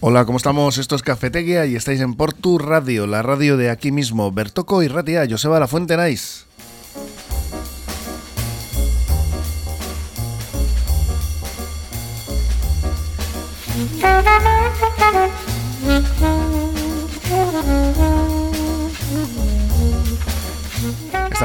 Hola, ¿cómo estamos? Esto es Cafeteguia y estáis en Portu Radio, la radio de aquí mismo. Bertoco y Ratia, Joseba La Fuente Nice.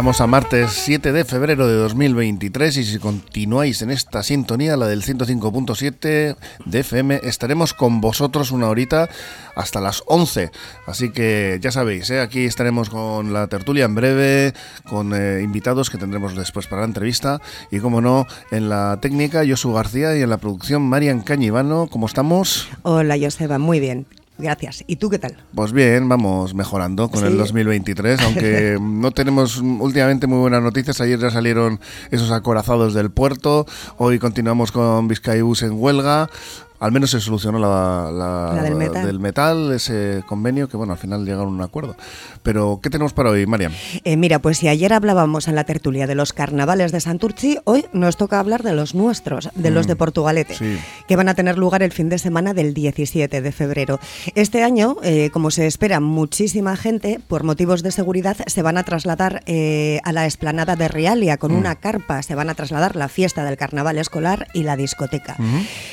Estamos a martes 7 de febrero de 2023 y si continuáis en esta sintonía, la del 105.7 de FM, estaremos con vosotros una horita hasta las 11. Así que ya sabéis, ¿eh? aquí estaremos con la tertulia en breve, con eh, invitados que tendremos después para la entrevista y como no, en la técnica Josu García y en la producción Marian Cañivano. ¿Cómo estamos? Hola Joseba, muy bien. Gracias. ¿Y tú qué tal? Pues bien, vamos mejorando con el 2023, aunque no tenemos últimamente muy buenas noticias. Ayer ya salieron esos acorazados del puerto, hoy continuamos con Vizcaibus en huelga al menos se solucionó la, del, metal. ese convenio, que bueno, al final llegaron a un acuerdo. Pero, ¿qué tenemos para hoy, Mariam? Eh, mira, pues si ayer hablábamos en la tertulia de los carnavales de Santurci, hoy nos toca hablar de los nuestros, de los de mm, Portugalete, que van a tener lugar el fin de semana del 17 de febrero. Este año, eh, como se espera muchísima gente, por motivos de seguridad, se van a trasladar eh, a la esplanada de Realia con mm. una carpa, se van a trasladar la fiesta del carnaval escolar y la discoteca.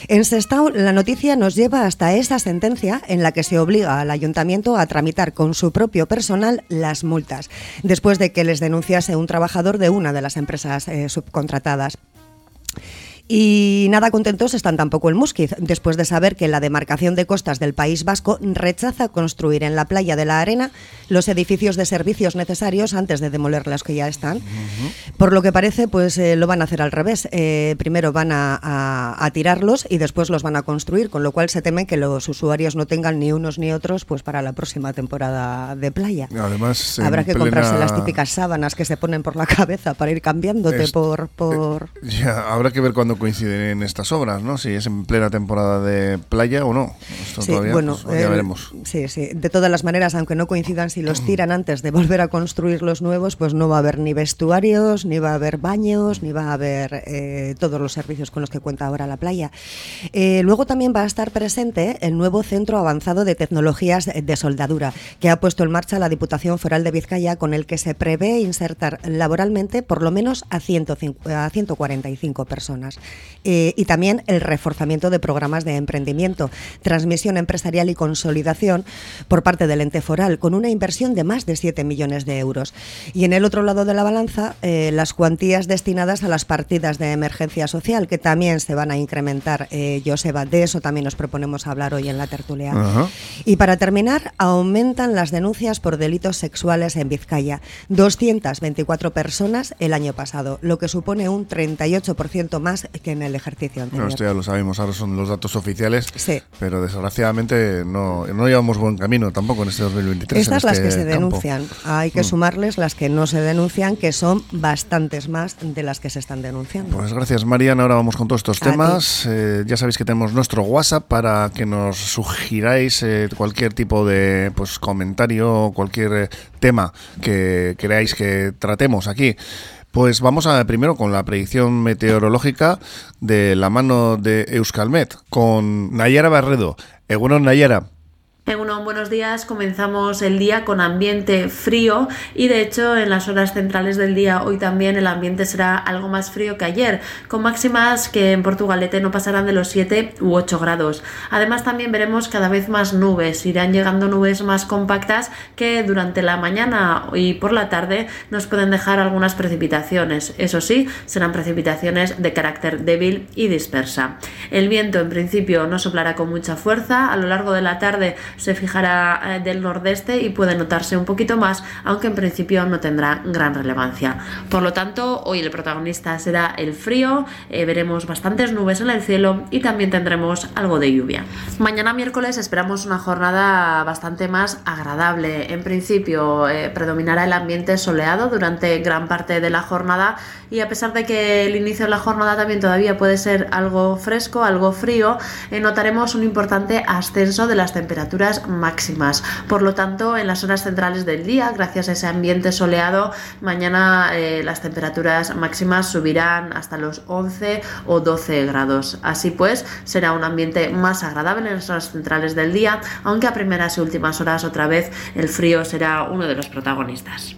En Sestao, la noticia nos lleva hasta esa sentencia en la que se obliga al ayuntamiento a tramitar con su propio personal las multas, después de que les denunciase un trabajador de una de las empresas eh, subcontratadas. Y nada contentos están tampoco el Musquiz, después de saber que la demarcación de costas del País Vasco rechaza construir en la playa de la Arena los edificios de servicios necesarios antes de demoler los que ya están. Por lo que parece, pues eh, lo van a hacer al revés. Eh, primero van a, tirarlos y después los van a construir, con lo cual se teme que los usuarios no tengan ni unos ni otros pues para la próxima temporada de playa. Además, habrá que comprarse las típicas sábanas que se ponen por la cabeza para ir cambiándote por, por... Eh, ya, habrá que ver cuando coinciden en estas obras, ¿no? Si es en plena temporada de playa o no. sí, bueno, pues ya veremos. Sí, sí. De todas las maneras, aunque no coincidan, si los tiran antes de volver a construir los nuevos, pues no va a haber ni vestuarios, ni va a haber baños, ni va a haber eh, todos los servicios con los que cuenta ahora la playa. Eh, luego también va a estar presente el nuevo Centro Avanzado de Tecnologías de Soldadura, que ha puesto en marcha la Diputación Foral de Vizcaya, con el que se prevé insertar laboralmente por lo menos a, 105, a 145 personas. Eh, y también el reforzamiento de programas de emprendimiento, transmisión empresarial y consolidación por parte del ente foral, con una inversión de más de 7 millones de euros. Y en el otro lado de la balanza, eh, las cuantías destinadas a las partidas de emergencia social, que también se van a incrementar, eh, Joseba. De eso también nos proponemos hablar hoy en la tertulia. Y para terminar, aumentan las denuncias por delitos sexuales en Vizcaya. 224 personas el año pasado, lo que supone un 38% más que en el ejercicio anterior. No, esto ya lo sabemos, ahora son los datos oficiales, sí. pero desgraciadamente no, no llevamos buen camino tampoco en este 2023. Estas las este que se denuncian, hay que mm. sumarles las que no se denuncian, que son bastantes más de las que se están denunciando. Pues gracias Mariana, ahora vamos con todos estos temas. Eh, ya sabéis que tenemos nuestro WhatsApp para que nos sugiráis eh, cualquier tipo de pues, comentario o cualquier eh, tema que queráis que tratemos aquí. Pues vamos a primero con la predicción meteorológica de la mano de Euskalmet, con Nayara Barredo. Egunon Nayara. En buenos días. Comenzamos el día con ambiente frío y de hecho en las horas centrales del día hoy también el ambiente será algo más frío que ayer, con máximas que en Portugalete no pasarán de los 7 u 8 grados. Además también veremos cada vez más nubes, irán llegando nubes más compactas que durante la mañana y por la tarde nos pueden dejar algunas precipitaciones. Eso sí, serán precipitaciones de carácter débil y dispersa. El viento en principio no soplará con mucha fuerza, a lo largo de la tarde se fijará eh, del nordeste y puede notarse un poquito más, aunque en principio no tendrá gran relevancia. Por lo tanto, hoy el protagonista será el frío, eh, veremos bastantes nubes en el cielo y también tendremos algo de lluvia. Mañana miércoles esperamos una jornada bastante más agradable. En principio eh, predominará el ambiente soleado durante gran parte de la jornada y a pesar de que el inicio de la jornada también todavía puede ser algo fresco, algo frío, notaremos un importante ascenso de las temperaturas máximas. Por lo tanto, en las horas centrales del día, gracias a ese ambiente soleado, mañana eh, las temperaturas máximas subirán hasta los 11 o 12 grados. Así pues, será un ambiente más agradable en las horas centrales del día, aunque a primeras y últimas horas otra vez el frío será uno de los protagonistas.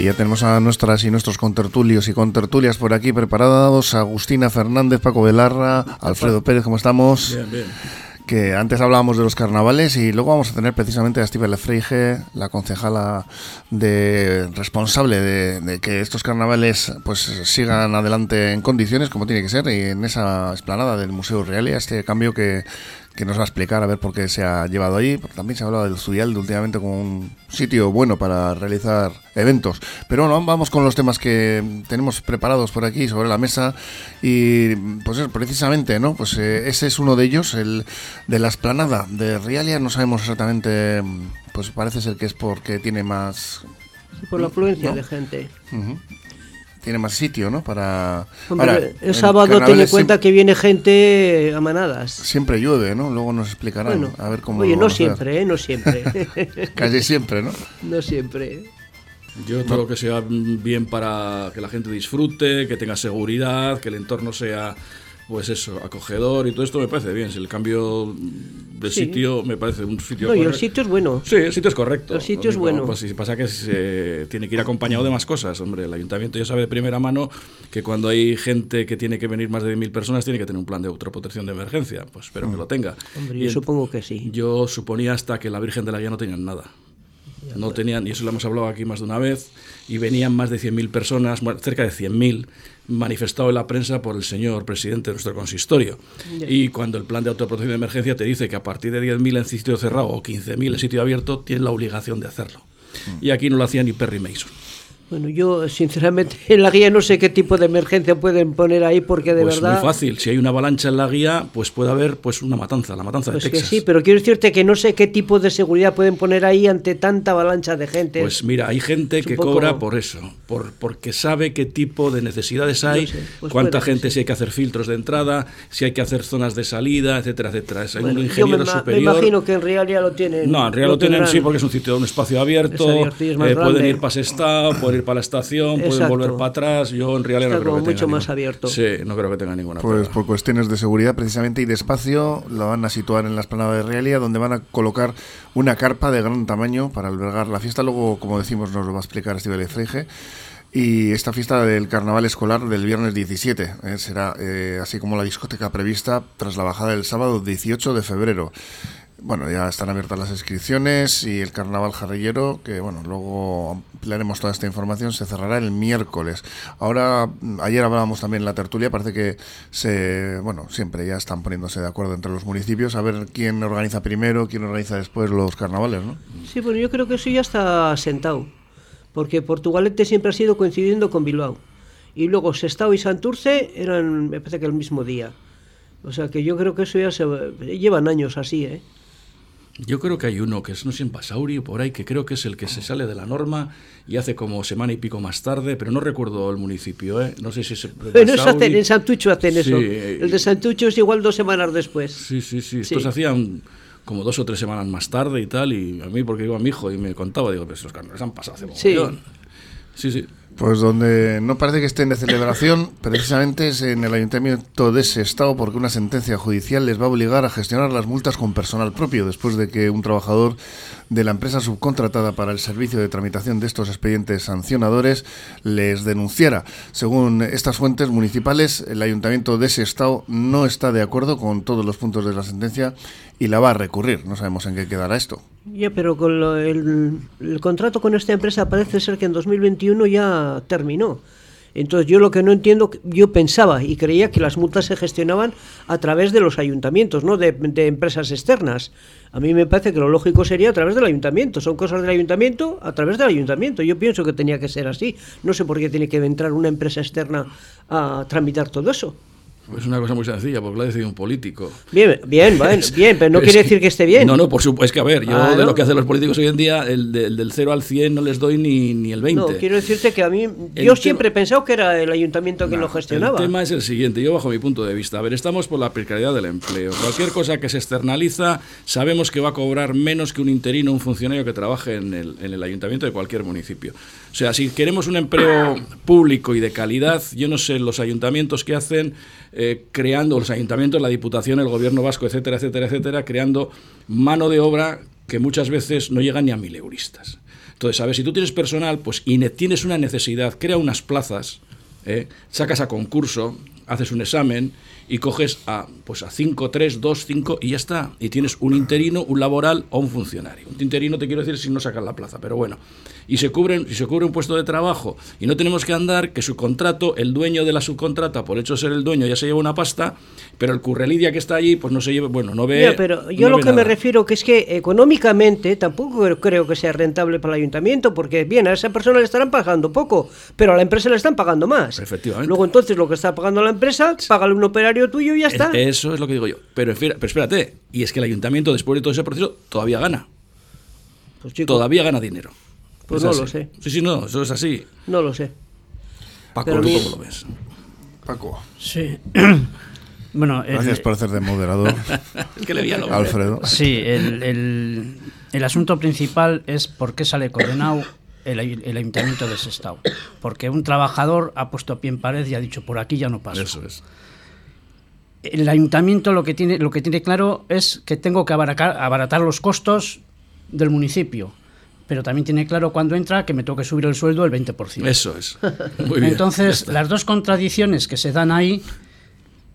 Y ya tenemos a nuestras y nuestros contertulios y contertulias por aquí preparados. Agustina Fernández, Paco Velarra, Alfredo Pérez, ¿cómo estamos? Bien, bien que antes hablábamos de los carnavales y luego vamos a tener precisamente a Steve Lefreige, la concejala de responsable de, que estos carnavales pues sigan adelante en condiciones como tiene que ser y en esa esplanada del Museo Real y este cambio que, que nos va a explicar a ver por qué se ha llevado ahí. también se ha hablado del Zuyalde últimamente como un sitio bueno para realizar eventos. Pero bueno, vamos con los temas que tenemos preparados por aquí sobre la mesa y pues precisamente, ¿no? Pues eh, ese es uno de ellos, el de la esplanada de Rialia. No sabemos exactamente, pues parece ser que es porque tiene más... por la afluencia de gente tiene más sitio, ¿no? Para. el sábado ten en cuenta que viene gente a manadas. Siempre llueve, ¿no? Luego nos explicarán. a ver cómo. Oye, no siempre, ¿eh? No siempre. Casi siempre, ¿no? No siempre. Yo todo lo que sea bien para que la gente disfrute, que tenga seguridad, que el entorno sea pues eso, acogedor y todo esto me parece bien. Si el cambio de sitio me parece un sitio No, y el sitio es bueno. Sí, el sitio es correcto. El sitio es bueno. Pues si pasa que se tiene que ir acompañado de más cosas. Hombre, el ayuntamiento ya sabe de primera mano que cuando hay gente que tiene que venir más de 10.000 personas tiene que tener un plan de autoprotección de emergencia. Pues espero que mm. lo tenga. Hombre, yo supongo que sí. Yo suponía hasta que la Virgen de la Guía no tenían nada. No tenían, y eso lo hemos hablado aquí más de una vez, y venían más de 100.000 personas, cerca de 100.000, manifestado en la prensa por el señor presidente de nuestro consistorio. Y cuando el plan de autoprotección de emergencia te dice que a partir de 10.000 en sitio cerrado o 15.000 en sitio abierto, tienes la obligación de hacerlo. Mm. Y aquí no lo hacía ni Perry Mason. Bueno, yo sinceramente en la guía no sé qué tipo de emergencia pueden poner ahí porque de pues verdad... muy fácil, si hay una avalancha en la guía, pues puede haber pues una matanza, la matanza de pues Texas. Que sí, pero quiero decirte que no sé qué tipo de seguridad pueden poner ahí ante tanta avalancha de gente. Pues mira, hay gente que cobra por eso, por porque sabe qué tipo de necesidades hay, pues cuánta gente si hay que hacer filtros de entrada, si hay que hacer zonas de salida, etcétera, etcétera. Es un ingeniero me, superior. Me imagino que en real ya lo tienen. No, en real lo, tienen sí porque es un sitio, un espacio abierto, eh, pueden ir para Sestao, pueden ir para la estación pueden volver para atrás. Yo en realidad no creo que mucho más abierto. Sí, no creo que tenga ninguna Pues por cuestiones de seguridad precisamente y de espacio lo van a situar en la esplanada de Realia donde van a colocar una carpa de gran tamaño para albergar la fiesta. Luego, como decimos, nos lo va a explicar Estibel Freige. Y esta fiesta del carnaval escolar del viernes 17 eh, será eh, así como la discoteca prevista tras la bajada del sábado 18 de febrero. Bueno, ya están abiertas las inscripciones y el carnaval jarrillero, que bueno, luego ampliaremos toda esta información, se cerrará el miércoles. Ahora, ayer hablábamos también en la tertulia, parece que se, bueno, siempre ya están poniéndose de acuerdo entre los municipios a ver quién organiza primero, quién organiza después los carnavales, ¿no? Sí, bueno, yo creo que eso ya está sentado, porque Portugalete siempre ha sido coincidiendo con Bilbao. Y luego Sestao y Santurce eran, me parece que el mismo día. O sea que yo creo que eso ya se llevan años así, ¿eh? Yo creo que hay uno que es, no sé, en Pasaurio, por ahí, que creo que es el que se sale de la norma y hace como semana y pico más tarde, pero no recuerdo el municipio, ¿eh? No sé si es. Bueno, eso hacen, en Santucho hacen eso. El de Santucho es igual dos semanas después. Sí, sí, sí. Estos hacían como dos o tres semanas más tarde y tal, y a mí, porque iba a mi hijo y me contaba, digo, pues los carnavales han pasado hace Sí. Sí, sí. Pues donde no parece que estén de celebración, precisamente es en el ayuntamiento de ese estado, porque una sentencia judicial les va a obligar a gestionar las multas con personal propio, después de que un trabajador de la empresa subcontratada para el servicio de tramitación de estos expedientes sancionadores les denunciara. Según estas fuentes municipales, el ayuntamiento de ese estado no está de acuerdo con todos los puntos de la sentencia y la va a recurrir. No sabemos en qué quedará esto. Ya, pero con el, contrato con esta empresa parece ser que en 2021 ya terminó. Entonces yo lo que no entiendo, yo pensaba y creía que las multas se gestionaban a través de los ayuntamientos, no de, de, empresas externas. A mí me parece que lo lógico sería a través del ayuntamiento. Son cosas del ayuntamiento a través del ayuntamiento. Yo pienso que tenía que ser así. No sé por qué tiene que entrar una empresa externa a tramitar todo eso. Es una cosa muy sencilla, porque lo ha decidido un político. Bien, bien, bien, pero no quiere decir que esté bien. No, no, por supuesto. Es que, a ver, yo ah, de lo que hacen los políticos hoy en día, el, del 0 al 100 no les doy ni, ni el 20. No, quiero decirte que a mí, yo siempre he pensado que era el ayuntamiento quien lo gestionaba. El tema es el siguiente, yo bajo mi punto de vista. A ver, estamos por la precariedad del empleo. Cualquier cosa que se externaliza, sabemos que va a cobrar menos que un interino, un funcionario que trabaje en el, en el ayuntamiento de cualquier municipio. O sea, si queremos un empleo público y de calidad, yo no sé los ayuntamientos que hacen eh, creando, los ayuntamientos, la Diputación, el Gobierno vasco, etcétera, etcétera, etcétera, creando mano de obra que muchas veces no llega ni a mil euristas. Entonces, a ver, si tú tienes personal pues, y tienes una necesidad, crea unas plazas, eh, sacas a concurso, haces un examen y coges a pues a 5, 3, 2, 5 y ya está. Y tienes un interino, un laboral o un funcionario. Un interino te quiero decir si no sacas la plaza, pero bueno. Y se cubren, si se cubre un puesto de trabajo y no tenemos que andar que su contrato, el dueño de la subcontrata, por hecho de ser el dueño, ya se lleva una pasta, pero el currelidia que está allí, pues no se lleva, bueno, no ve. pero yo lo que me refiero que es que económicamente tampoco creo que sea rentable para el ayuntamiento, porque bien, a esa persona le estarán pagando poco, pero a la empresa le están pagando más. Efectivamente. Luego entonces lo que está pagando la empresa, págale un operario tuyo y ya está. Eso es lo que digo yo. Pero, pero espérate, y es que el ayuntamiento, después de todo ese proceso, todavía gana. Pues todavía gana dinero. Pues no lo sé. Sí, sí, no, eso es así. No lo sé. Paco, ¿tú cómo lo ves? Paco. Sí. bueno, Gracias por hacer de moderador. es que le vi a Alfredo. Sí, el, el, el, asunto principal es por qué sale condenado el, el ayuntamiento de Sestao. Porque un trabajador ha puesto pie en pared y ha dicho, por aquí ya no paso. Eso es el ayuntamiento lo que tiene lo que tiene claro es que tengo que abaratar, abaratar los costos del municipio pero también tiene claro cuando entra que me tengo que subir el sueldo el 20%. Eso es. Muy bien, Entonces, las dos contradicciones que se dan ahí,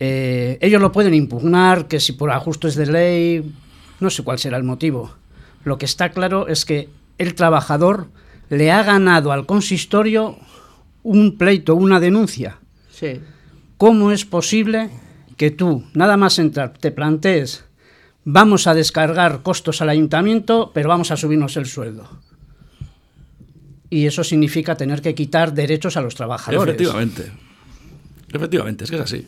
eh, ellos lo pueden impugnar, que si por ajustes de ley, no sé cuál será el motivo. Lo que está claro es que el trabajador le ha ganado al consistorio un pleito, una denuncia. Sí. ¿Cómo es posible que tú, nada más entrar, te plantees, vamos a descargar costos al ayuntamiento, pero vamos a subirnos el sueldo? Y eso significa tener que quitar derechos a los trabajadores. Efectivamente. Efectivamente, es que es así.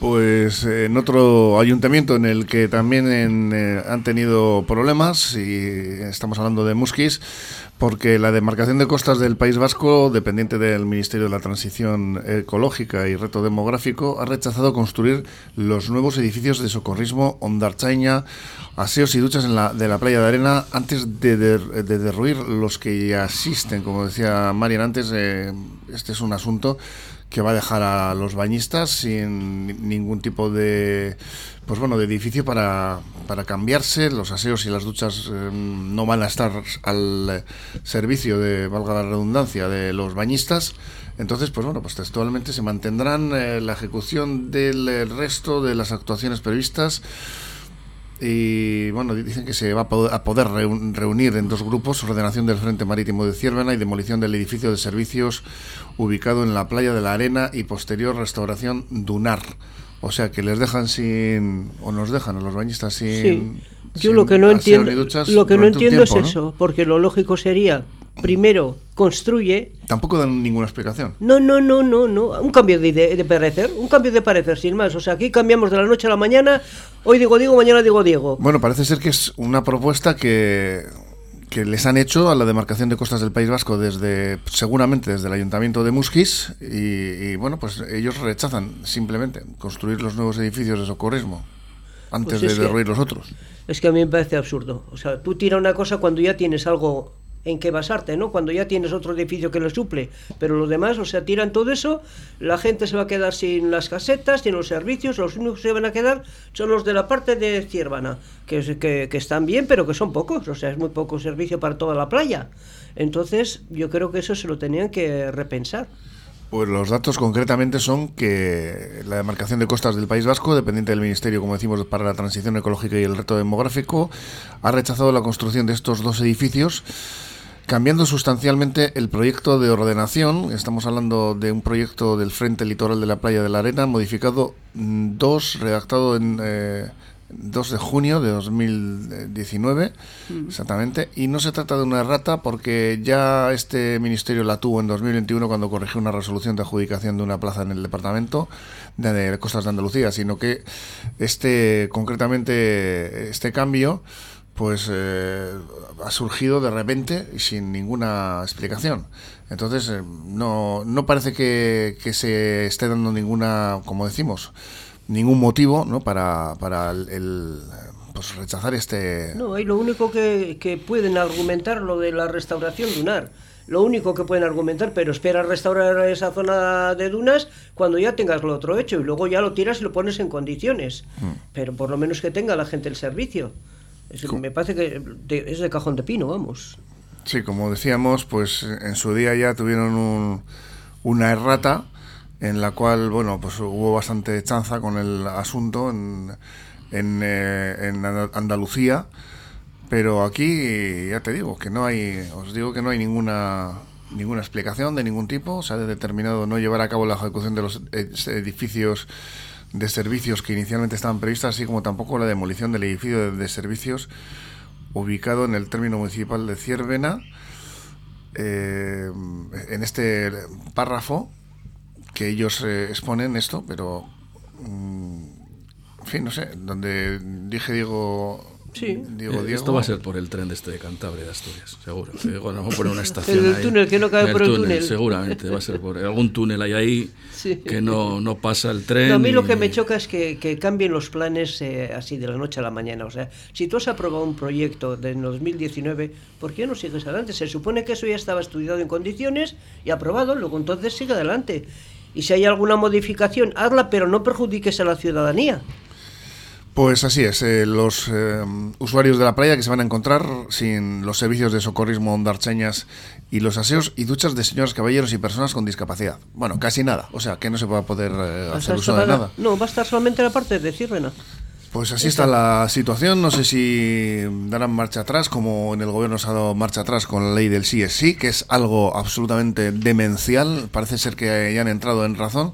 Pues en otro ayuntamiento en el que también eh, han tenido problemas, y estamos hablando de Musquis, porque la demarcación de costas del País Vasco, dependiente del Ministerio de la Transición Ecológica y Reto Demográfico, ha rechazado construir los nuevos edificios de socorrismo Ondarchaña, aseos y duchas en la, de la playa de arena antes de, derruir los que ya existen. Como decía Marian antes, eh, este es un asunto que va a dejar a los bañistas sin ningún tipo de pues bueno de edificio para, para cambiarse. Los aseos y las duchas eh, no van a estar al servicio de valga la redundancia de los bañistas. Entonces pues bueno pues textualmente se mantendrán eh, la ejecución del resto de las actuaciones previstas y bueno, dicen que se va a poder reunir en dos grupos, ordenación del Frente Marítimo de Ciervena y demolición del edificio de servicios ubicado en la playa de la Arena y posterior restauración Dunar. O sea que les dejan sin, o nos dejan a los bañistas sin... Yo lo que no entiendo, lo que no entiendo es eso, porque lo lógico sería primero construye. Tampoco dan ninguna explicación. No, no, no, no, no. Un cambio de, de, parecer, un cambio de parecer, sin más. O sea, aquí cambiamos de la noche a la mañana. Hoy digo Diego, mañana digo Diego. Bueno, parece ser que es una propuesta que que les han hecho a la demarcación de costas del País Vasco desde seguramente desde el ayuntamiento de Musquis y, bueno pues ellos rechazan simplemente construir los nuevos edificios de socorrismo antes pues de derruir los otros es que a mí me parece absurdo o sea tú tiras una cosa cuando ya tienes algo en qué basarte, ¿no? Cuando ya tienes otro edificio que lo suple. Pero los demás, o sea, tiran todo eso, la gente se va a quedar sin las casetas, sin los servicios, los únicos que se van a quedar son los de la parte de Ciervana, que, que, que están bien, pero que son pocos, o sea, es muy poco servicio para toda la playa. Entonces, yo creo que eso se lo tenían que repensar. Pues los datos concretamente son que la demarcación de costas del País Vasco, dependiente del Ministerio, como decimos, para la transición ecológica y el reto demográfico, ha rechazado la construcción de estos dos edificios cambiando sustancialmente el proyecto de ordenación. Estamos hablando de un proyecto del Frente Litoral de la Playa de la Arena, modificado 2, mm, redactado en, eh, 2 de junio de 2019, mm. exactamente, y no se trata de una errata porque ya este ministerio la tuvo en 2021 cuando corrigió una resolución de adjudicación de una plaza en el departamento de, Costas de Andalucía, sino que este, concretamente, este cambio pues eh, ha surgido de repente y sin ninguna explicación. Entonces, eh, no, no parece que, que se esté dando ninguna, como decimos, ningún motivo ¿no? para, para el, pues rechazar este... No, hay lo único que, que pueden argumentar lo de la restauración lunar. Lo único que pueden argumentar, pero espera restaurar esa zona de dunas cuando ya tengas lo otro hecho y luego ya lo tiras y lo pones en condiciones. Mm. Pero por lo menos que tenga la gente el servicio. Me parece que es de cajón de pino, vamos. Sí, como decíamos, pues en su día ya tuvieron un, una errata en la cual, bueno, pues hubo bastante chanza con el asunto en, en, eh, Andalucía, pero aquí ya te digo que no hay, os digo que no hay ninguna ninguna explicación de ningún tipo, se ha determinado no llevar a cabo la ejecución de los edificios de servicios que inicialmente estaban previstas, así como tampoco la demolición del edificio de, servicios ubicado en el término municipal de Ciervena. Eh, en este párrafo que ellos eh, exponen esto, pero mm, en fin, no sé, donde dije Diego Sí. Diego, eh, Esto va a ser por el tren de este de Cantabria de Asturias, seguro. Bueno, vamos a poner una estación. el túnel que no cabe por el túnel, Seguramente, va a ser por algún túnel hay ahí que no, no pasa el tren. a mí lo que me choca es que, que cambien los planes eh, así de la noche a la mañana. O sea, si tú has aprobado un proyecto de 2019, ¿por qué no sigues adelante? Se supone que eso ya estaba estudiado en condiciones y aprobado, luego entonces sigue adelante y si hay alguna modificación, hazla, pero no perjudiques a la ciudadanía. Pues así es, eh, los eh, usuarios de la playa que se van a encontrar sin los servicios de socorrismo ondarcheñas y los aseos y duchas de señores, caballeros y personas con discapacidad. Bueno, casi nada, o sea, que no se va a poder eh, hacer uso de nada. No, va a estar solamente la parte de Círvena. Pues así está la situación. No sé si darán marcha atrás, como en el gobierno se ha dado marcha atrás con la ley del sí es sí, que es algo absolutamente demencial. Parece ser que ya han entrado en razón.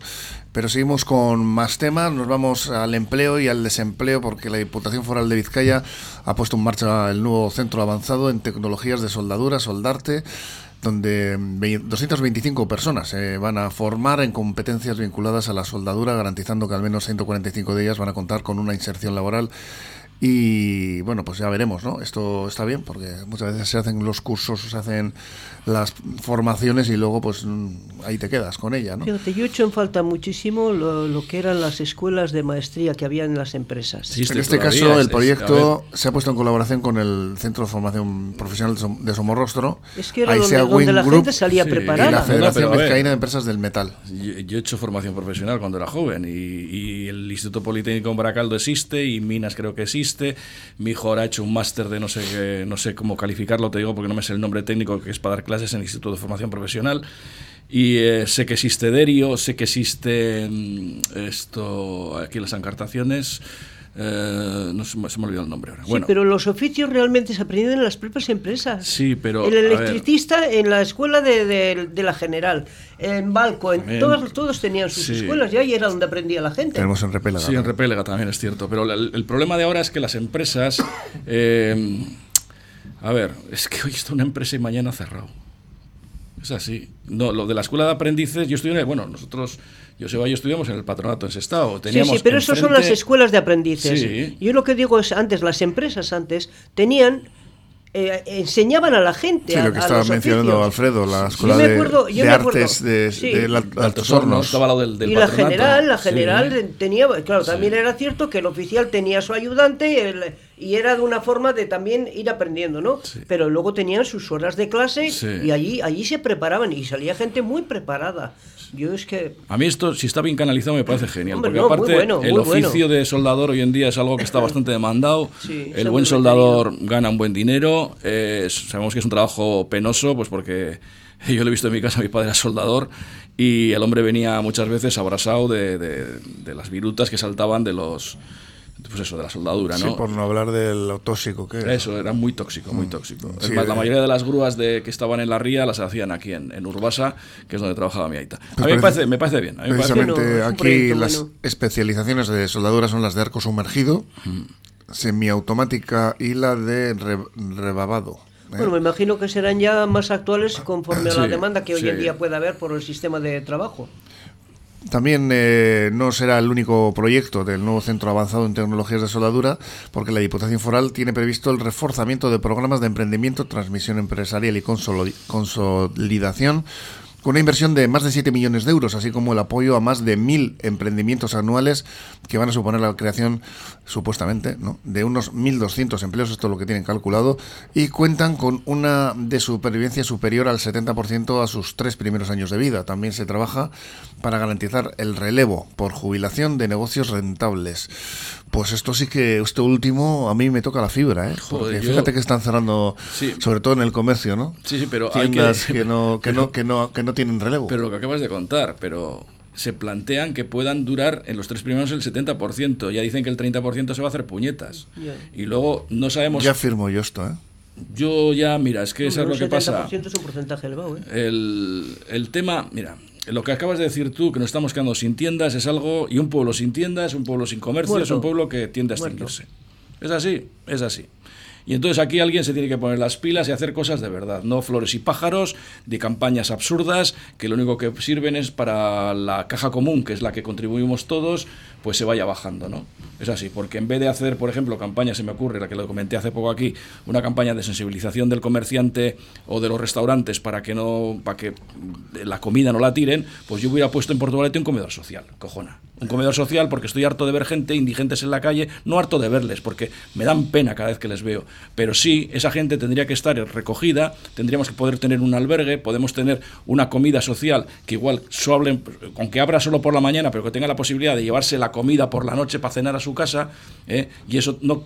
Pero seguimos con más temas. Nos vamos al empleo y al desempleo, porque la Diputación Foral de Vizcaya ha puesto en marcha el nuevo centro avanzado en tecnologías de soldadura, soldarte donde 225 personas se van a formar en competencias vinculadas a la soldadura, garantizando que al menos 145 de ellas van a contar con una inserción laboral y bueno, pues ya veremos, ¿no? Esto está bien porque muchas veces se hacen los cursos, se hacen las formaciones y luego pues ahí te quedas con ella, ¿no? Fíjate, yo he hecho en falta muchísimo lo, que eran las escuelas de maestría que había en las empresas. en este caso el proyecto se ha puesto en colaboración con el Centro de Formación Profesional de Somorrostro. Es que era donde, la gente salía preparada. Y la Federación Vizcaína de Empresas del Metal. Yo, he hecho formación profesional cuando era joven y, y el Instituto Politécnico en Baracaldo existe y Minas creo que existe mi hijo ahora ha hecho un máster de no sé, no sé cómo calificarlo, te digo porque no me sé el nombre técnico que es para dar clases en el Instituto de Formación Profesional. Y eh, sé que existe Derio, sé que existe mm, esto, aquí las encartaciones. Eh, no se, me ha olvidado el nombre ahora. Sí, pero los oficios realmente se aprenden en las propias empresas. Sí, pero. El electricista en la escuela de, la general, en Balco, en todos, todos tenían sus escuelas ya y era donde aprendía la gente. Tenemos en Repélega. Sí, en Repélega también es cierto. Pero el, problema de ahora es que las empresas. Eh, a ver, es que hoy está una empresa y mañana cerrado. Es así. No, lo de la escuela de aprendices, yo estoy en. Bueno, nosotros Joseba y yo estudiamos en el patronato en Sestao. Teníamos sí, sí, pero eso son las escuelas de aprendices. Yo lo que digo es, antes, las empresas antes tenían eh, enseñaban a la gente. Sí, lo que estaba mencionando Alfredo, la escuela de, artes de, Altos Hornos. y la general, la general tenía, claro, también era cierto que el oficial tenía su ayudante y era de una forma de también ir aprendiendo, ¿no? Pero luego tenían sus horas de clase y allí, allí se preparaban y salía gente muy preparada. Yo es que... A mí esto, si está bien canalizado, me parece genial. porque aparte, el oficio de soldador hoy en día es algo que está bastante demandado. el buen soldador gana un buen dinero. sabemos que es un trabajo penoso, pues porque yo lo he visto en mi casa, mi padre era soldador y el hombre venía muchas veces abrazado de, de las virutas que saltaban de los pues eso, de la soldadura, ¿no? Sí, por no hablar de lo tóxico que era. Eso, era muy tóxico, muy mm. tóxico. es más, la mayoría de las grúas de, que estaban en la ría las hacían aquí en, en Urbasa, que es donde trabajaba mi aita. A mí me parece, me parece bien. precisamente aquí las especializaciones de soldadura son las de arco sumergido. Mm semiautomática y la de rebabado. ¿eh? Bueno, me imagino que serán ya más actuales conforme a la demanda que hoy en día puede haber por el sistema de trabajo. También eh, no será el único proyecto del nuevo Centro Avanzado en Tecnologías de Soldadura, porque la Diputación Foral tiene previsto el reforzamiento de programas de emprendimiento, transmisión empresarial y consolidación con una inversión de más de 7 millones de euros, así como el apoyo a más de mil emprendimientos anuales que van a suponer la creación, supuestamente, ¿no? de unos 1.200 empleos, esto es lo que tienen calculado, y cuentan con una de supervivencia superior al 70% a sus tres primeros años de vida. También se trabaja para garantizar el relevo por jubilación de negocios rentables. Pues esto sí que, esto último, a mí me toca la fibra, ¿eh? Porque fíjate que están cerrando, sobre todo en el comercio, ¿no? Sí, sí, pero Tiendas que, no, que, no, que, no, que no tienen relevo. Pero lo que acabas de contar, pero se plantean que puedan durar en los tres primeros el 70%. Ya dicen que el 30% se va a hacer puñetas. Y luego no sabemos... Ya firmo yo esto, ¿eh? Yo ya, mira, es que eso es lo que pasa. El 70% es un porcentaje elevado, ¿eh? El, el tema, mira, lo que acabas de decir tú, que nos estamos quedando sin tiendas, es algo, y un pueblo sin tiendas, un pueblo sin comercio, es un pueblo que tiende a extinguirse. Es así, es así. Y entonces aquí alguien se tiene que poner las pilas y hacer cosas de verdad, no flores y pájaros, de campañas absurdas, que lo único que sirven es para la caja común, que es la que contribuimos todos, pues se vaya bajando, ¿no? Es así, porque en vez de hacer, por ejemplo, campañas, se me ocurre, la que lo comenté hace poco aquí, una campaña de sensibilización del comerciante o de los restaurantes para que no, para que la comida no la tiren, pues yo hubiera puesto en Portugalete un comedor social, cojona. Un comedor social porque estoy harto de ver gente, indigentes en la calle, no harto de verles, porque me dan pena cada vez que les veo. Pero sí, esa gente tendría que estar recogida, tendríamos que poder tener un albergue, podemos tener una comida social que igual, suable, aunque abra solo por la mañana, pero que tenga la posibilidad de llevarse la comida por la noche para cenar a su casa, ¿eh? y eso no,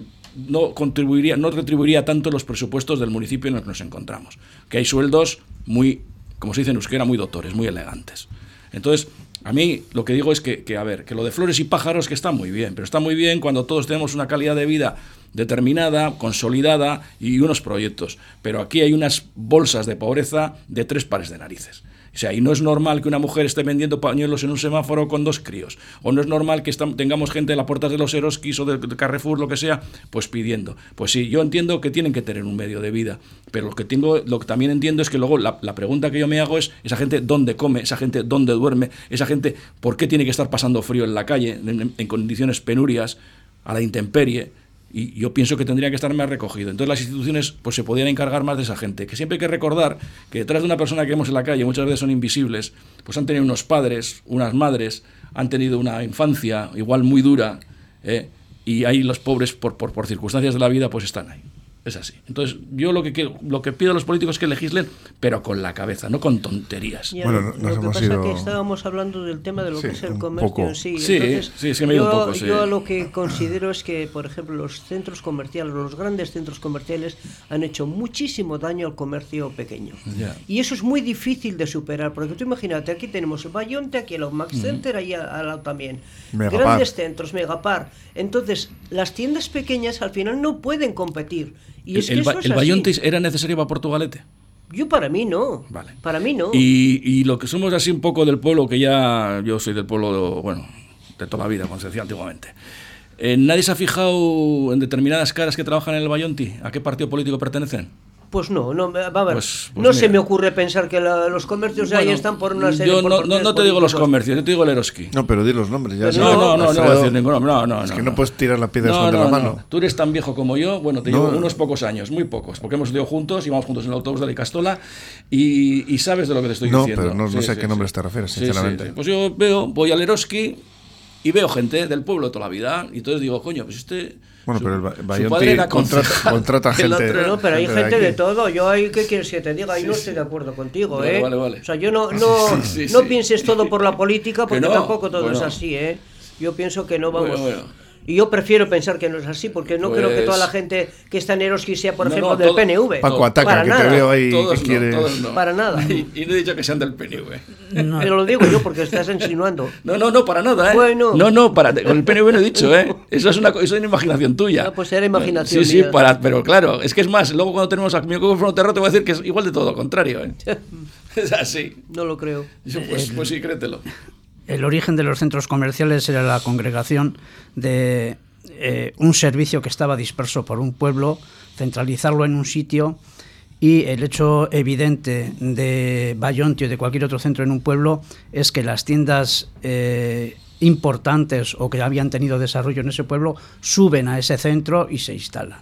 no contribuiría, no retribuiría tanto los presupuestos del municipio en el que nos encontramos. Que hay sueldos muy, como se dice en euskera, muy doctores, muy elegantes. Entonces, a mí lo que digo es que, a ver, que lo de flores y pájaros que está muy bien, pero está muy bien cuando todos tenemos una calidad de vida determinada, consolidada y unos proyectos. Pero aquí hay unas bolsas de pobreza de tres pares de narices. O sea, y no es normal que una mujer esté vendiendo pañuelos en un semáforo con dos críos. O no es normal que tengamos gente en las puertas de los Eroskis o de, Carrefour, lo que sea, pues pidiendo. Pues sí, yo entiendo que tienen que tener un medio de vida. Pero lo que, tengo, lo que también entiendo es que luego la, pregunta que yo me hago es, esa gente dónde come, esa gente dónde duerme, esa gente por qué tiene que estar pasando frío en la calle, en condiciones penurias, a la intemperie y yo pienso que tendría que estar más recogido. Entonces las instituciones pues se podrían encargar más de esa gente, que siempre hay que recordar que detrás de una persona que vemos en la calle, muchas veces son invisibles, pues han tenido unos padres, unas madres, han tenido una infancia igual muy dura, ¿eh? y ahí los pobres por, por, por circunstancias de la vida pues están ahí. Es así. Entonces, yo lo que, lo que pido a los políticos es que legislen, pero con la cabeza, no con tonterías. bueno, lo que pasa es que estábamos hablando del tema de lo que es el comercio en sí. Sí, sí, sí, me yo, un poco, sí. yo lo que considero es que, por ejemplo, los centros comerciales, los grandes centros comerciales han hecho muchísimo daño al comercio pequeño. Y eso es muy difícil de superar, porque tú imagínate, aquí tenemos el Bayonte, aquí el Max Center, ahí al lado también. Grandes centros, Megapar. Entonces, las tiendas pequeñas al final no pueden competir ¿El, es era necesario para Portugalete? Yo para mí no. Vale. Para mí no. Y, lo que somos así un poco del pueblo, que ya yo soy del pueblo, bueno, de toda la vida, como se decía antiguamente. Eh, ¿Nadie se ha fijado en determinadas caras que trabajan en el Bayonti? ¿A qué partido político pertenecen? Pues no, no, va a ver, pues, pues no se me ocurre pensar que los comercios ahí están por una serie Yo no, no, te digo los comercios, yo te digo el Eroski. No, pero di los nombres. Ya no, no, no, no, decir ninguno. No, no, es que no, puedes tirar la piedra de la mano. Tú eres tan viejo como yo, bueno, te llevo unos pocos años, muy pocos, porque hemos ido juntos, íbamos juntos en el autobús de la Castola y, y sabes de lo que te estoy diciendo. No, pero no, sé a qué nombre te refieres, sinceramente. Pues yo veo, voy al Eroski y veo gente del pueblo toda la vida y entonces digo, coño, pues este bueno, pero el Bayonti contrata, contrata gente. no, pero hay gente, de, todo. Yo ahí, ¿qué quieres que te diga? Ahí no estoy de acuerdo contigo, ¿eh? Vale, vale. O sea, yo no, no, no pienses todo por la política, porque tampoco todo es así, ¿eh? Yo pienso que no vamos. Y yo prefiero pensar que no es así, porque no creo que toda la pues gente que está en Eroski sea, por ejemplo, del PNV. Paco Ataca, para que nada. te veo ahí todos que no, Para nada. Y, no he dicho que sean del PNV. Pero lo digo yo porque estás insinuando. No, no, no, para nada, ¿eh? Bueno. No, no, para, con el PNV no he dicho, ¿eh? Eso es una, eso es una imaginación tuya. Pues era imaginación Sí, sí, para, pero claro, es que es más, luego cuando tenemos a mi Fronterra te voy a decir que es igual de todo lo contrario, ¿eh? es así. No lo creo. Pues, pues sí, créetelo. El origen de los centros comerciales era la congregación de eh, un servicio que estaba disperso por un pueblo, centralizarlo en un sitio y el hecho evidente de Bayonti o de cualquier otro centro en un pueblo es que las tiendas eh, importantes o que habían tenido desarrollo en ese pueblo suben a ese centro y se instalan.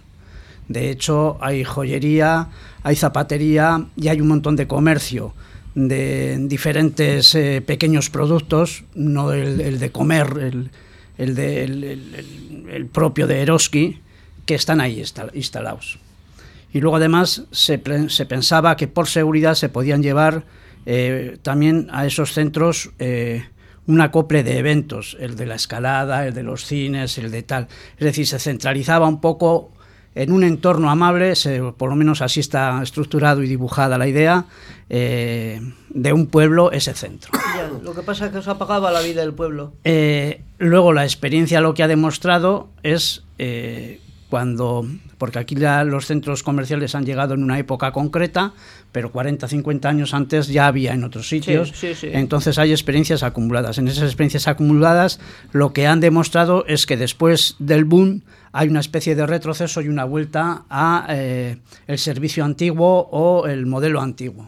De hecho, hay joyería, hay zapatería y hay un montón de comercio de diferentes eh, pequeños productos, no el, de comer, el, el, propio de Eroski, que están ahí instalados. Y luego además se, pensaba que por seguridad se podían llevar eh, también a esos centros eh, un acople de eventos, el de la escalada, el de los cines, el de tal. Es decir, se centralizaba un poco en un entorno amable, por lo menos así está estructurado y dibujada la idea, eh, de un pueblo ese centro. lo que pasa es que se apagaba la vida del pueblo. luego la experiencia lo que ha demostrado es cuando, porque aquí los centros comerciales han llegado en una época concreta, pero 40, 50 años antes ya había en otros sitios. Entonces hay experiencias acumuladas. En esas experiencias acumuladas lo que han demostrado es que después del boom hay una especie de retroceso y una vuelta a eh, el servicio antiguo o el modelo antiguo.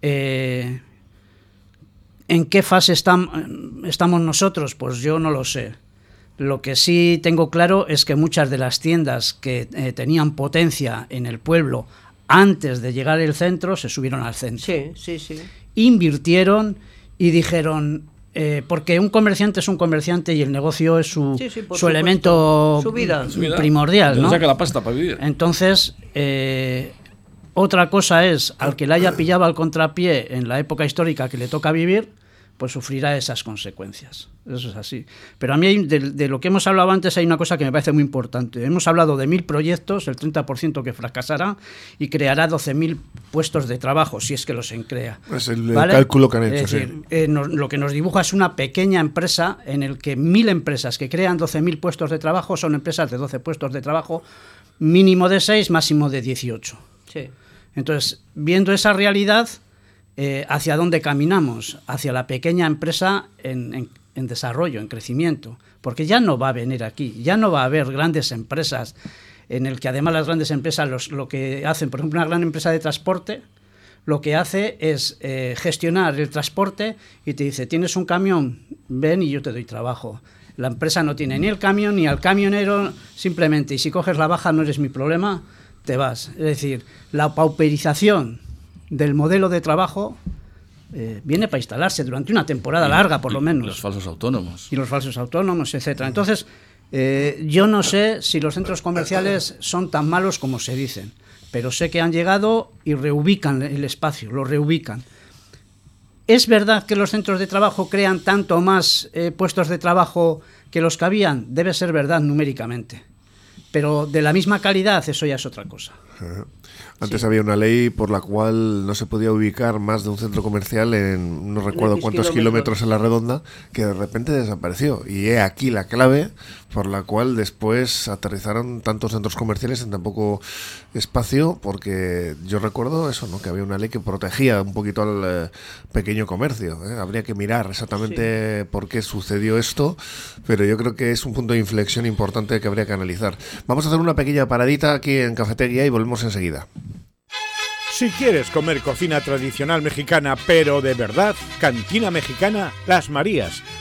Eh, ¿En qué fase estamos nosotros? Pues yo no lo sé. Lo que sí tengo claro es que muchas de las tiendas que eh, tenían potencia en el pueblo antes de llegar al centro se subieron al centro. Sí, sí, sí. Invirtieron y dijeron, eh, porque un comerciante es un comerciante y el negocio es su, su elemento primordial. ¿no? Saca la pasta para vivir. Entonces, eh, otra cosa es al que le haya pillado al contrapié en la época histórica que le toca vivir, pues sufrirá esas consecuencias. Eso es así. Pero a mí, de, lo que hemos hablado antes, hay una cosa que me parece muy importante. Hemos hablado de mil proyectos, el 30% que fracasará y creará 12.000 puestos de trabajo, si es que los crea. Es el, cálculo que han hecho. Eh, lo que nos dibuja es una pequeña empresa en el que mil empresas que crean 12.000 puestos de trabajo son empresas de 12 puestos de trabajo, mínimo de 6, máximo de 18. Sí. Entonces, viendo esa realidad eh, hacia dónde caminamos, hacia la pequeña empresa en, desarrollo, en crecimiento, porque ya no va a venir aquí, ya no va a haber grandes empresas en el que además las grandes empresas lo que hacen, por ejemplo, una gran empresa de transporte, lo que hace es eh, gestionar el transporte y te dice, tienes un camión, ven y yo te doy trabajo. La empresa no tiene ni el camión ni al camionero, simplemente, y si coges la baja no eres mi problema, te vas. Es decir, la pauperización del modelo de trabajo eh, viene para instalarse durante una temporada larga, por lo menos. los falsos autónomos. Y los falsos autónomos, etcétera. Entonces, eh, yo no sé si los centros comerciales son tan malos como se dicen, pero sé que han llegado y reubican el espacio, lo reubican. ¿Es verdad que los centros de trabajo crean tanto más eh, puestos de trabajo que los que habían? Debe ser verdad numéricamente. Pero de la misma calidad, eso ya es otra cosa. Antes había una ley por la cual no se podía ubicar más de un centro comercial en no recuerdo cuántos kilómetros. en la redonda, que de repente desapareció. Y he aquí la clave por la cual después aterrizaron tantos centros comerciales en tan poco espacio, porque yo recuerdo eso, ¿no? que había una ley que protegía un poquito al eh, pequeño comercio. ¿eh? Habría que mirar exactamente por qué sucedió esto, pero yo creo que es un punto de inflexión importante que habría que analizar. Vamos a hacer una pequeña paradita aquí en Cafetería y volvemos enseguida. Si quieres comer cocina tradicional mexicana, pero de verdad, Cantina Mexicana Las Marías,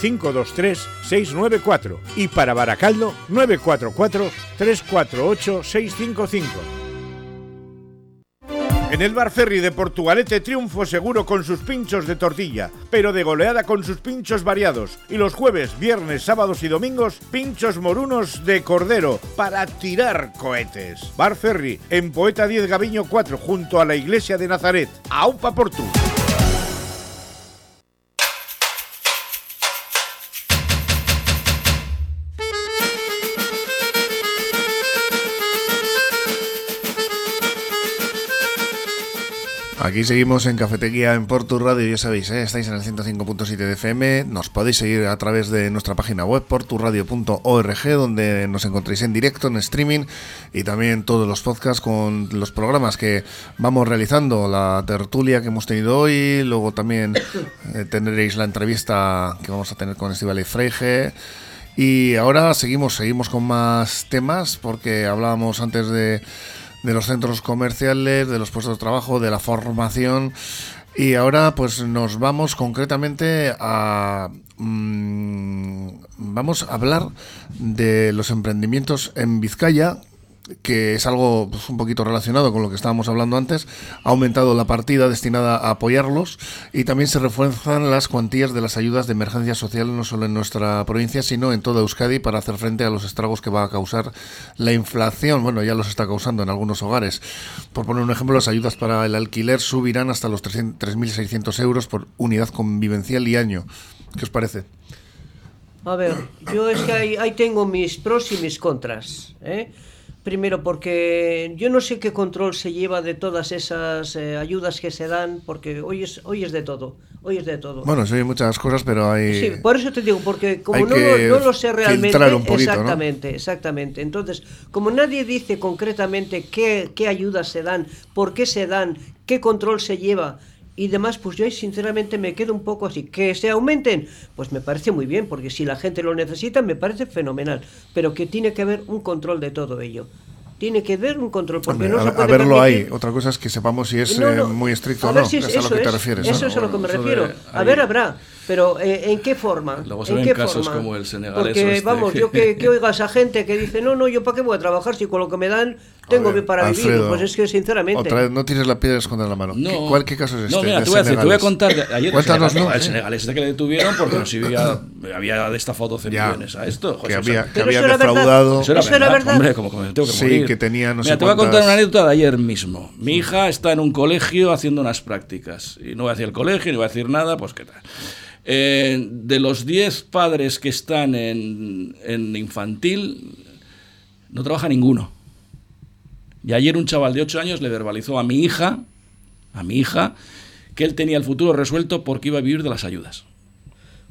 523 694 y para Baracaldo 944 348 655. En el Bar Ferry de Portugalete triunfo seguro con sus pinchos de tortilla, pero de goleada con sus pinchos variados. Y los jueves, viernes, sábados y domingos, pinchos morunos de cordero para tirar cohetes. Bar Ferry, en Poeta 10 Gaviño 4, junto a la iglesia de Nazaret. ¡Aupa por Aquí seguimos en Cafetería en Portu Radio, ya sabéis, ¿eh? estáis en el 105.7 de FM, nos podéis seguir a través de nuestra página web porturradio.org donde nos encontréis en directo, en streaming y también todos los podcasts con los programas que vamos realizando, la tertulia que hemos tenido hoy, luego también eh, tendréis la entrevista que vamos a tener con Estival y Freige. Y ahora seguimos, seguimos con más temas porque hablábamos antes de de los centros comerciales, de los puestos de trabajo, de la formación. Y ahora pues nos vamos concretamente a... Mm, vamos a hablar de los emprendimientos en Vizcaya, que es algo pues, un poquito relacionado con lo que estábamos hablando antes, ha aumentado la partida destinada a apoyarlos y también se refuerzan las cuantías de las ayudas de emergencia social no solo en nuestra provincia, sino en toda Euskadi para hacer frente a los estragos que va a causar la inflación. Bueno, ya los está causando en algunos hogares. Por poner un ejemplo, las ayudas para el alquiler subirán hasta los 3.600 euros por unidad convivencial y año. ¿Qué os parece? A ver, yo es que ahí, tengo mis pros y mis contras. ¿eh? Primero, porque yo no sé qué control se lleva de todas esas eh, ayudas que se dan, porque hoy es, hoy es de todo. Hoy es de todo. Bueno, sí, hay muchas cosas, pero hay. Sí, por eso te digo, porque como no, no, lo sé realmente. Un poquito, exactamente, exactamente. Entonces, como nadie dice concretamente qué, qué ayudas se dan, por qué se dan, qué control se lleva y demás, pues yo sinceramente me quedo un poco así. Que se aumenten, pues me parece muy bien, porque si la gente lo necesita, me parece fenomenal. Pero que tiene que haber un control de todo ello tiene que haber un control. Porque no a, se puede verlo permitir... ahí. Otra cosa es que sepamos si es eh, muy estricto o no. Si es, a lo que te refieres. Eso es a lo que me refiero. A ver, habrá. Pero eh, ¿en qué forma? Luego se ¿En ven qué casos forma? como el senegalés. Porque, este vamos, que... yo que, que, oiga a esa gente que dice, no, no, yo para qué voy a trabajar si con lo que me dan tengo ver, que para Alfredo, vivir. Pues es que, sinceramente. Otra vez, no tienes la piedra escondida en la mano. No. ¿Qué, ¿Cuál, ¿Qué caso es este? No, mira, te voy, a decir, te voy a contar. Ayer Cuéntanos, el, ¿no? el senegalés este que le detuvieron porque nos había, había destafado 12 Ya. millones a esto. Que o sea, había, que había eso defraudado. Eso era, Eso era verdad, verdad. Hombre, como que me tengo que Sí, morir. que tenía no Mira, sé te voy a contar una anécdota de ayer mismo. Mi hija está en un colegio haciendo unas prácticas. Y no voy a decir el colegio, ni voy a decir nada, pues qué tal. Eh, de los 10 padres que están en, en infantil, no trabaja ninguno. Y ayer un chaval de 8 años le verbalizó a mi hija, a mi hija, que él tenía el futuro resuelto porque iba a vivir de las ayudas.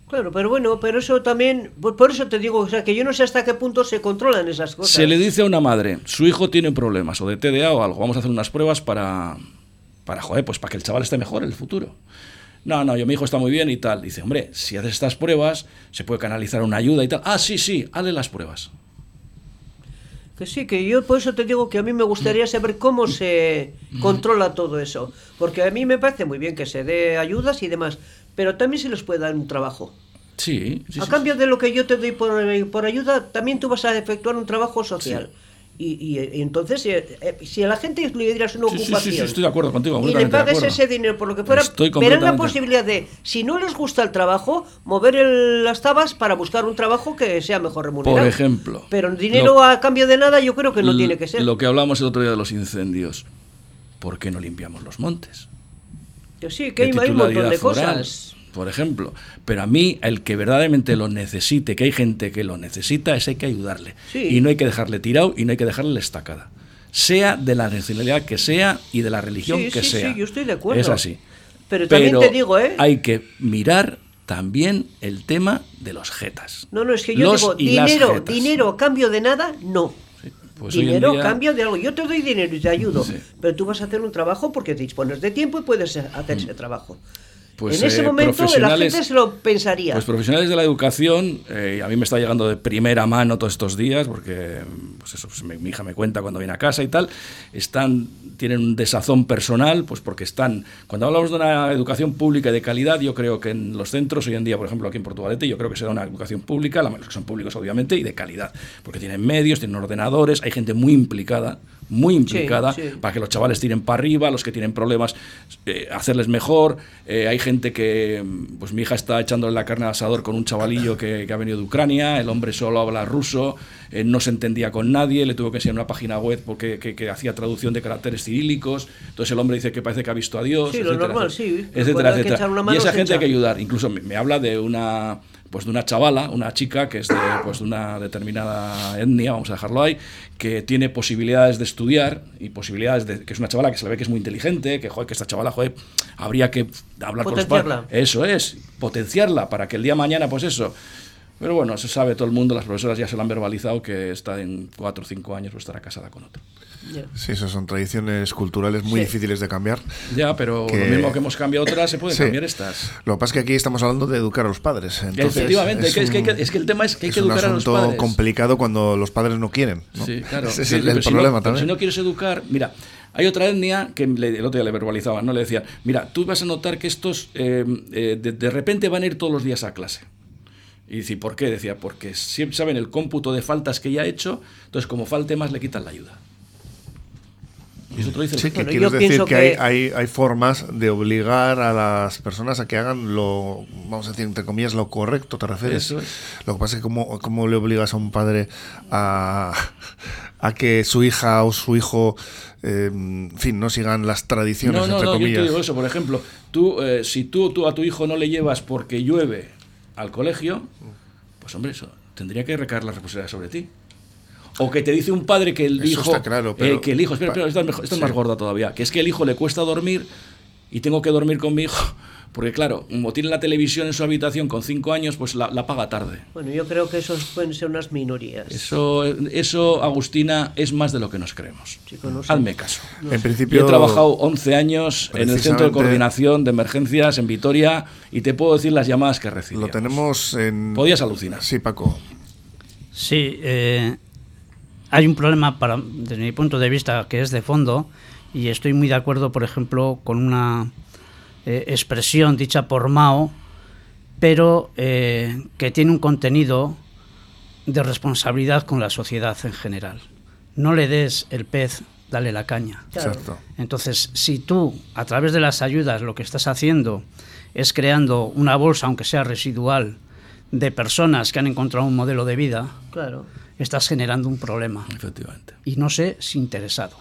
Claro, pero bueno, pero eso también, por, eso te digo, o sea, que yo no sé hasta qué punto se controlan esas cosas. Se le dice a una madre, su hijo tiene problemas o de TDA o algo, vamos a hacer unas pruebas para, para, joder, pues para que el chaval esté mejor en el futuro. No, no, yo mi hijo está muy bien y tal. Dice, hombre, si haces estas pruebas, se puede canalizar una ayuda y tal. Ah, sí, sí, hazle las pruebas. Que sí, que yo por eso te digo que a mí me gustaría saber cómo se controla todo eso. Porque a mí me parece muy bien que se dé ayudas y demás, pero también se les puede dar un trabajo. Sí, sí, a sí, cambio de lo que yo te doy por, por ayuda, también tú vas a efectuar un trabajo social. Y, y- y entonces, eh, eh, si a la gente le dieras una Sí, sí, sí, ocupación sí, estoy de acuerdo contigo, y le acuerdo. ese dinero por lo que fuera, verán la posibilidad de, si no les gusta el trabajo, mover el- las tabas para buscar un trabajo que sea mejor remunerado. Por ejemplo, Pero dinero lo- a cambio de nada yo creo que no L- tiene que ser. Lo que hablamos el otro día de los incendios. ¿Por qué no limpiamos los montes? Que sí, que hay, hay un montón de foral, cosas. Por ejemplo. Pero a mí, el que verdaderamente lo necesite, que hay gente que lo necesita, es hay que ayudarle. Sí. Y no hay que dejarle tirado y no hay que dejarle la estacada. Sea de la nacionalidad que sea y de la religión Sí, que sí, sea. sí, yo estoy de acuerdo. Es así. Pero también te digo, ¿eh? Hay que mirar también el tema de los jetas. No, no, es que yo Los digo, dinero, dinero a cambio de nada, no. Pues dinero día- cambio de algo. Yo te doy dinero y te ayudo, Sí. pero tú vas a hacer un trabajo porque dispones de tiempo y puedes hacer ese trabajo. Pues, en ese eh, momento la gente se lo pensaría. Pues profesionales de la educación, eh, a mí me está llegando de primera mano todos estos días, porque pues eso, pues, mi, mi hija me cuenta cuando viene a casa y tal, están, tienen un desazón personal, pues porque están, cuando hablamos de una educación pública y de calidad, yo creo que en los centros hoy en día, por ejemplo aquí en Portugalete, yo creo que será una educación pública, la- los que son públicos obviamente, y de calidad, porque tienen medios, tienen ordenadores, hay gente muy implicada, muy implicada, sí. para que los chavales tiren para arriba, los que tienen problemas, eh, hacerles mejor. Eh, hay gente que, mm, pues mi hija está echándole la carne al asador con un chavalillo que, que ha venido de Ucrania, el hombre solo habla ruso, eh, no se entendía con nadie, le tuvo que enseñar una página web porque que, que hacía traducción de caracteres cirílicos, entonces el hombre dice que parece que ha visto a Dios, Sí, lo etcétera, normal, etcétera, sí. Etcétera, etcétera. Y esa gente hay que echa. ayudar, incluso me, me habla de una pues de una chavala, una chica que es de, pues, de una determinada etnia, vamos a dejarlo ahí, que tiene posibilidades de estudiar y posibilidades de que es una chavala que se le ve que es muy inteligente, que joder, que esta chavala, joder, habría que hablar con los padres. Eso es, potenciarla para que el día de mañana, pues eso, pero bueno, se sabe todo el mundo, las profesoras ya se lo han verbalizado que está en cuatro o cinco años o estará casada con otro. Sí, esas son tradiciones culturales muy difíciles de cambiar. Ya, pero lo mismo que hemos cambiado otras, se pueden cambiar estas. Lo que pasa es que aquí estamos hablando de educar a los padres. Efectivamente, es, que, el tema es que hay que educar a los padres. Es complicado cuando los padres no quieren. Sí, claro. Ese es el, problema también. Si no quieres educar, mira, hay otra etnia que el otro día le verbalizaban, ¿no? Le decían, mira, tú vas a notar que estos eh, eh, de, de repente van a ir todos los días a clase. Y dice, ¿por qué? Decía, porque siempre saben el cómputo de faltas que ya ha hecho, entonces como falte más le quitan la ayuda. Y eso dice sí, que quieres decir que, Hay, hay, formas de obligar a las personas a que hagan lo, vamos a decir, entre comillas, lo correcto, ¿te refieres? Lo que pasa es que cómo, le obligas a un padre a, a que su hija o su hijo, eh, en fin, no sigan las tradiciones, no, no, entre no, comillas. Yo te digo eso, por ejemplo, tú, eh, si tú, tú a tu hijo no le llevas porque llueve al colegio, pues hombre, eso tendría que recaer la responsabilidad sobre ti. O que te dice un padre que el hijo. Eh, que el hijo. Espera, espera, esto, es, más gorda todavía. Que es que el hijo le cuesta dormir y tengo que dormir con mi hijo. Porque claro, como tiene la televisión en su habitación con cinco años, pues la, la paga tarde. Bueno, yo creo que esos pueden ser unas minorías. Eso, eso Agustina, es más de lo que nos creemos. Hazme caso. en principio, he trabajado 11 años en el Centro de Coordinación de Emergencias en Vitoria y te puedo decir las llamadas que recibí. Lo tenemos en... Podías alucinar. Sí, Paco. Sí, eh, hay un problema para, desde mi punto de vista que es de fondo y estoy muy de acuerdo, por ejemplo, con una eh, expresión dicha por Mao, pero eh, que tiene un contenido de responsabilidad con la sociedad en general. No le des el pez, dale la caña. Entonces, si tú, a través de las ayudas, lo que estás haciendo es creando una bolsa, aunque sea residual, de personas que han encontrado un modelo de vida, claro estás generando un problema. Efectivamente. Y no sé si interesado.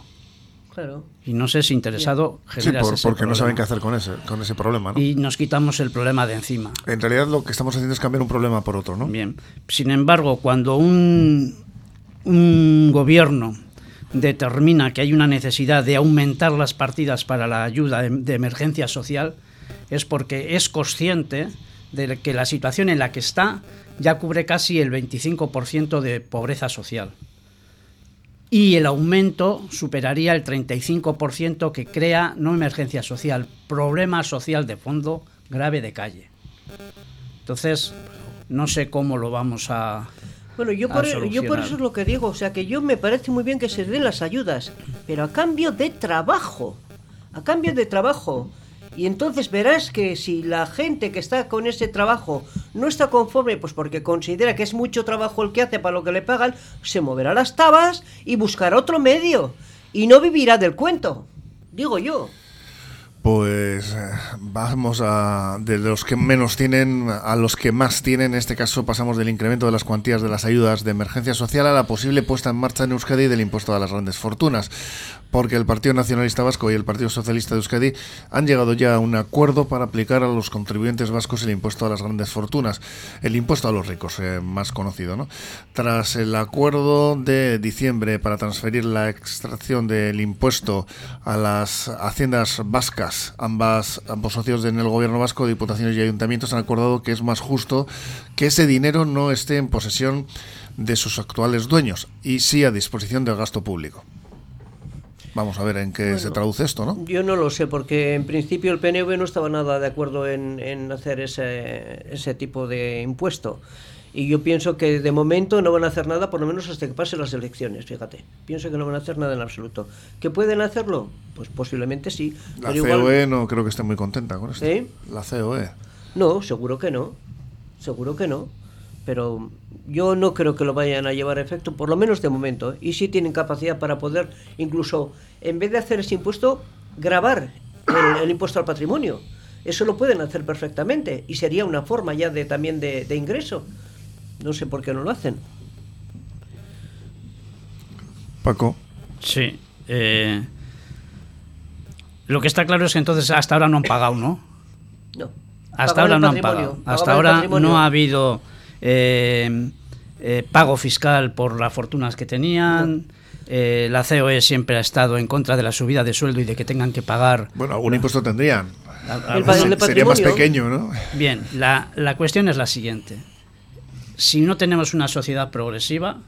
Claro. Y no sé si interesado genera sí, porque no saben qué hacer con ese, con ese problema. Y nos quitamos el problema de encima. En realidad lo que estamos haciendo es cambiar un problema por otro, ¿no? Bien. Sin embargo, cuando un, un gobierno determina que hay una necesidad de aumentar las partidas para la ayuda de emergencia social, es porque es consciente de que la situación en la que está ya cubre casi el 25% de pobreza social. Y el aumento superaría el 35% que crea no emergencia social, problema social de fondo grave de calle. Entonces, no sé cómo lo vamos a, bueno, yo por, e, yo por eso es lo que digo, o sea que yo me parece muy bien que se den las ayudas, pero a cambio de trabajo, a cambio de trabajo. Y entonces verás que si la gente que está con ese trabajo no está conforme, pues porque considera que es mucho trabajo el que hace para lo que le pagan, se moverá las tabas y buscará otro medio. Y no vivirá del cuento, digo yo. Pues eh, vamos a de los que menos tienen a los que más tienen. En este caso pasamos del incremento de las cuantías de las ayudas de emergencia social a la posible puesta en marcha en Euskadi del impuesto a las grandes fortunas porque el Partido Nacionalista Vasco y el Partido Socialista de Euskadi han llegado ya a un acuerdo para aplicar a los contribuyentes vascos el impuesto a las grandes fortunas, el impuesto a los ricos, eh, más conocido. ¿no? Tras el acuerdo de diciembre para transferir la extracción del impuesto a las haciendas vascas, ambas, ambos socios en el gobierno vasco, diputaciones y ayuntamientos han acordado que es más justo que ese dinero no esté en posesión de sus actuales dueños y sí a disposición del gasto público. Vamos a ver en qué se traduce esto, ¿no? Yo no lo sé, porque en principio el PNV no estaba nada de acuerdo en, hacer ese, ese tipo de impuesto. Y yo pienso que de momento no van a hacer nada, por lo menos hasta que pasen las elecciones, fíjate. Pienso que no van a hacer nada en absoluto. ¿Que pueden hacerlo? Pues posiblemente sí. La COE no creo que esté muy contenta con esto. ¿Eh? La COE. No, seguro que no. Seguro que no pero yo no creo que lo vayan a llevar a efecto, por lo menos de momento. Y sí tienen capacidad para poder, incluso, en vez de hacer ese impuesto, grabar el, impuesto al patrimonio. Eso lo pueden hacer perfectamente y sería una forma ya de también de, ingreso. No sé por qué no lo hacen. Paco. Sí. Eh, lo que está claro es que entonces hasta ahora no han pagado, ¿no? No. hasta ahora no han pagado. Hasta ahora no ha habido eh, eh, pago fiscal por las fortunas que tenían. Eh, la COE siempre ha estado en contra de la subida de sueldo y de que tengan que pagar. Bueno, algún impuesto tendrían. El, Sería más pequeño, ¿no? Bien, la, la cuestión es la siguiente. Si no tenemos una sociedad progresiva,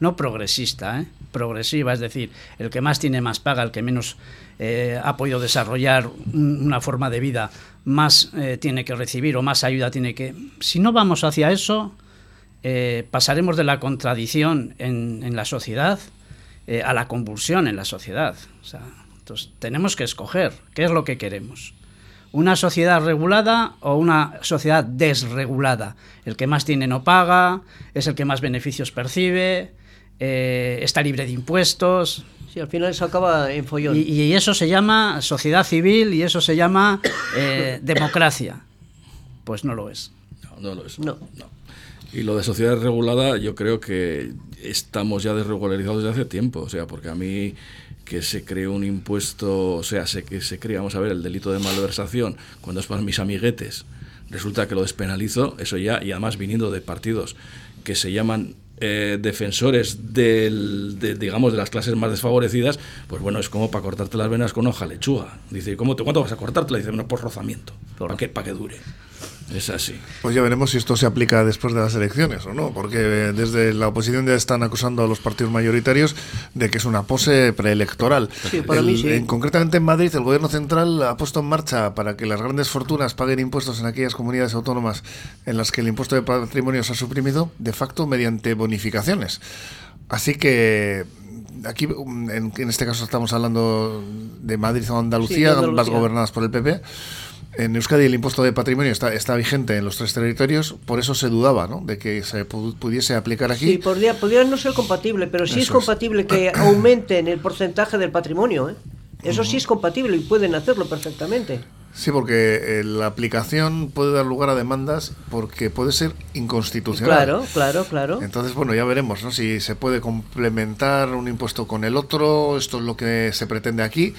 no progresista, ¿eh? progresiva, es decir, el que más tiene más paga, el que menos eh, ha podido desarrollar una forma de vida, más eh, tiene que recibir o más ayuda tiene que... Si no vamos hacia eso, eh, pasaremos de la contradicción en, en la sociedad a la convulsión en la sociedad. O sea, entonces, tenemos que escoger qué es lo que queremos. ¿Una sociedad regulada o una sociedad desregulada? El que más tiene no paga, es el que más beneficios percibe, eh, está libre de impuestos. Sí, al final se acaba en follón. Y, eso se llama sociedad civil y eso se llama eh, democracia. Pues no lo es. No, no lo es. No. Y lo de sociedad regulada, yo creo que estamos ya desregularizados desde hace tiempo. O sea, porque a mí que se cree un impuesto, o sea, se, que se crea, vamos a ver, el delito de malversación cuando es para mis amiguetes, resulta que lo despenalizo, eso ya, y además viniendo de partidos que se llaman eh, defensores del, de, digamos, de las clases más desfavorecidas, pues bueno, es como para cortarte las venas con hoja lechuga. Dice, ¿cómo te, ¿cuánto vas a cortarte? Dice, bueno, por rozamiento, para que, para que dure. Es así. Pues ya veremos si esto se aplica después de las elecciones o no, porque desde la oposición ya están acusando a los partidos mayoritarios de que es una pose preelectoral. Sí, para mí sí. En, concretamente en Madrid, el gobierno central ha puesto en marcha para que las grandes fortunas paguen impuestos en aquellas comunidades autónomas en las que el impuesto de patrimonio se ha suprimido, de facto mediante bonificaciones. Así que aquí en, en este caso estamos hablando de Madrid o Andalucía, Sí, Andalucía. ambas gobernadas por el PP. En Euskadi el impuesto de patrimonio está, está vigente en los tres territorios, por eso se dudaba ¿no? de que se pu- pudiese aplicar aquí. Sí, podría, podría no ser compatible, pero sí es Eso es. compatible que aumenten el porcentaje del patrimonio. ¿eh? Eso sí es compatible y pueden hacerlo perfectamente. Sí, porque eh, la aplicación puede dar lugar a demandas porque puede ser inconstitucional. Claro, claro, claro. Entonces, bueno, ya veremos ¿no? si se puede complementar un impuesto con el otro. Esto es lo que se pretende aquí,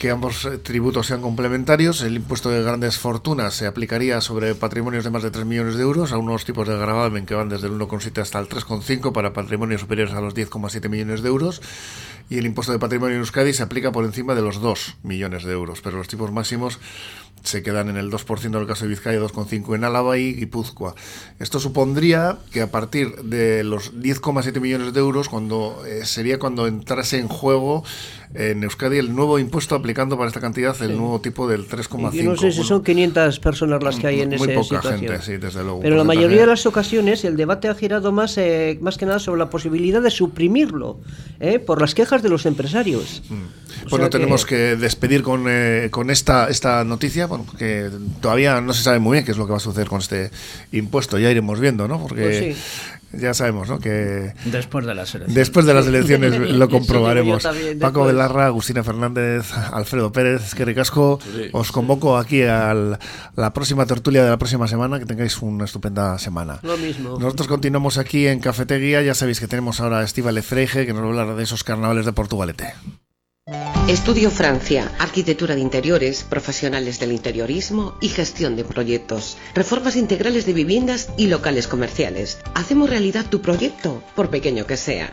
que ambos eh, tributos sean complementarios. El impuesto de grandes fortunas se aplicaría sobre patrimonios de más de 3 millones de euros a unos tipos de gravamen que van desde el 1,7 hasta el 3,5 para patrimonios superiores a los 10,7 millones de euros. Y el impuesto de patrimonio en Euskadi se aplica por encima de los 2 millones de euros, pero los tipos máximos se quedan en el 2% en el caso de Vizcaya, 2,5% en Álava y Guipúzcoa. Esto supondría que a partir de los 10,7 millones de euros, cuando eh, sería cuando entrase en juego en Euskadi el nuevo impuesto aplicando para esta cantidad el nuevo tipo del 3,5. Yo no sé si Bueno, son 500 personas las que hay en muy esa poca situación. gente, sí, desde luego. Pero la mayoría de las ocasiones el debate ha girado más, eh, más que nada sobre la posibilidad de suprimirlo ¿eh? por las quejas de los empresarios. O Bueno, sea que- tenemos que despedir con, eh, con esta, esta noticia, bueno, porque todavía no se sabe muy bien qué es lo que va a suceder con este impuesto, ya iremos viendo, ¿no? Porque Pues ya sabemos, ¿no? Que Después de las elecciones. después de las elecciones lo comprobaremos. también, Paco. Belarra, Agustina Fernández, Alfredo Pérez, que ricasco. Sí. Os convoco aquí a la próxima tertulia de la próxima semana, que tengáis una estupenda semana. Lo mismo. Nosotros continuamos aquí en Cafetería, ya sabéis que tenemos ahora a Estíbal Freige, que nos va a hablar de esos carnavales de Portugalete. Estudio Francia, arquitectura de interiores, profesionales del interiorismo y gestión de proyectos, reformas integrales de viviendas y locales comerciales. Hacemos realidad tu proyecto, por pequeño que sea.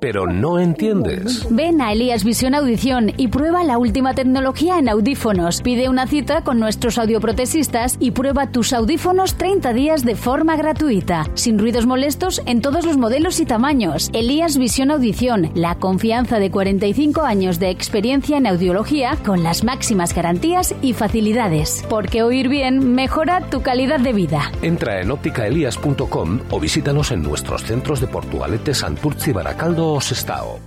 pero no entiendes. Ven a Elías Visión Audición y prueba la última tecnología en audífonos. Pide una cita con nuestros audioprotesistas y prueba tus audífonos 30 días de forma gratuita, sin ruidos molestos en todos los modelos y tamaños. Elías Visión Audición, la confianza de 45 años de experiencia en audiología con las máximas garantías y facilidades. Porque oír bien mejora tu calidad de vida. Entra en ópticaelías.com o visítanos en nuestros centros de Portugalete, Santurce, Baracaldo o Sestao.